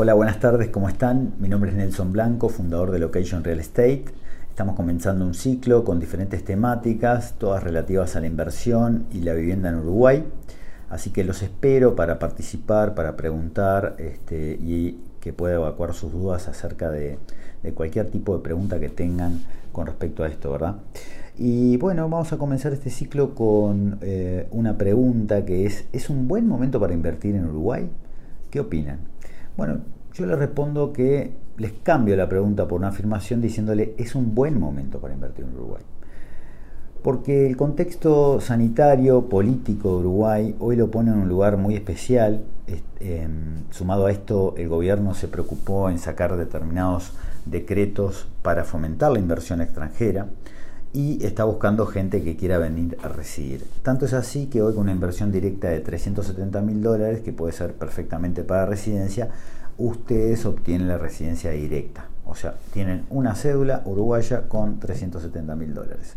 Hola, buenas tardes, ¿cómo están? Mi nombre es Nelson Blanco, fundador de Location Real Estate. Estamos comenzando un ciclo con diferentes temáticas, todas relativas a la inversión y la vivienda en Uruguay. Así que los espero para participar, para preguntar este, y que pueda evacuar sus dudas acerca de, cualquier tipo de pregunta que tengan con respecto a esto, ¿verdad? Y bueno, vamos a comenzar este ciclo con eh, una pregunta que es, ¿es un buen momento para invertir en Uruguay? ¿Qué opinan? Bueno, yo le respondo que les cambio la pregunta por una afirmación diciéndole es un buen momento para invertir en Uruguay. Porque el contexto sanitario, político de Uruguay hoy lo pone en un lugar muy especial. Em, sumado a esto, el gobierno se preocupó en sacar determinados decretos para fomentar la inversión extranjera y está buscando gente que quiera venir a residir. Tanto es así que hoy con una inversión directa de 370 mil dólares, que puede ser perfectamente para residencia, ustedes obtienen la residencia directa. O sea, tienen una cédula uruguaya con 370 mil dólares.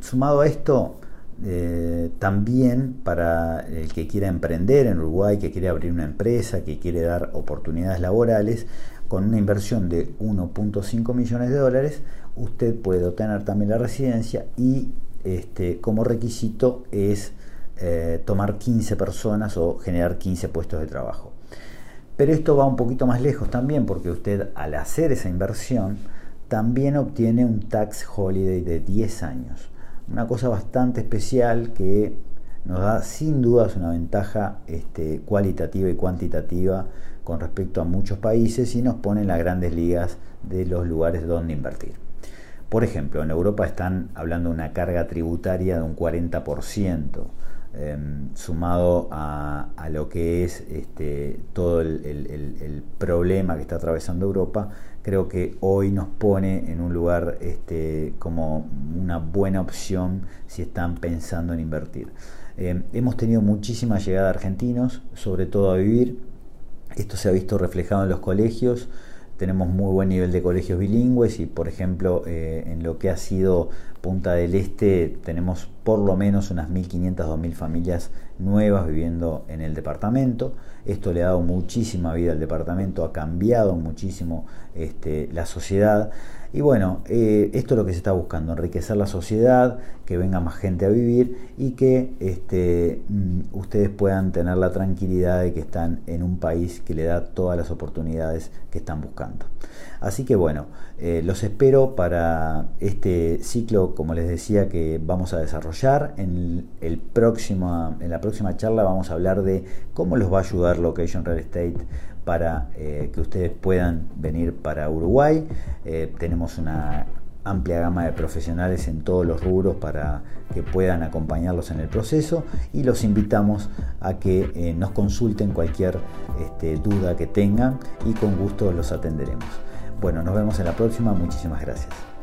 sumado a esto, eh, también para el que quiera emprender en Uruguay, que quiere abrir una empresa, que quiere dar oportunidades laborales, con una inversión de 1.5 millones de dólares, usted puede obtener también la residencia y este, como requisito es eh, tomar 15 personas o generar 15 puestos de trabajo. Pero esto va un poquito más lejos también porque usted al hacer esa inversión también obtiene un tax holiday de 10 años. Una cosa bastante especial que nos da sin dudas una ventaja este, cualitativa y cuantitativa con respecto a muchos países y nos pone en las grandes ligas de los lugares donde invertir. Por ejemplo, en Europa están hablando de una carga tributaria de un 40%. Em, sumado a, lo que es este, todo el, problema que está atravesando Europa, creo que hoy nos pone en un lugar este, como una buena opción si están pensando en invertir. Em, hemos tenido muchísima llegada de argentinos, sobre todo a vivir. Esto se ha visto reflejado en los colegios tenemos muy buen nivel de colegios bilingües y por ejemplo eh, en lo que ha sido Punta del Este tenemos por lo menos unas 1.500, 2.000 familias nuevas viviendo en el departamento. Esto le ha dado muchísima vida al departamento, ha cambiado muchísimo este, la sociedad. Y bueno, eh, esto es lo que se está buscando, enriquecer la sociedad, que venga más gente a vivir y que este, mm, ustedes puedan tener la tranquilidad de que están en un país que le da todas las oportunidades que están buscando. Así que bueno, eh, los espero para este ciclo, como les decía, que vamos a desarrollar. En, el en la próxima charla vamos a hablar de cómo los va a ayudar Location Real Estate para eh, que ustedes puedan venir para Uruguay. Eh, tenemos una amplia gama de profesionales en todos los rubros para que puedan acompañarlos en el proceso y los invitamos a que nos consulten cualquier este, duda que tengan y con gusto los atenderemos. Bueno, nos vemos en la próxima. Muchísimas gracias.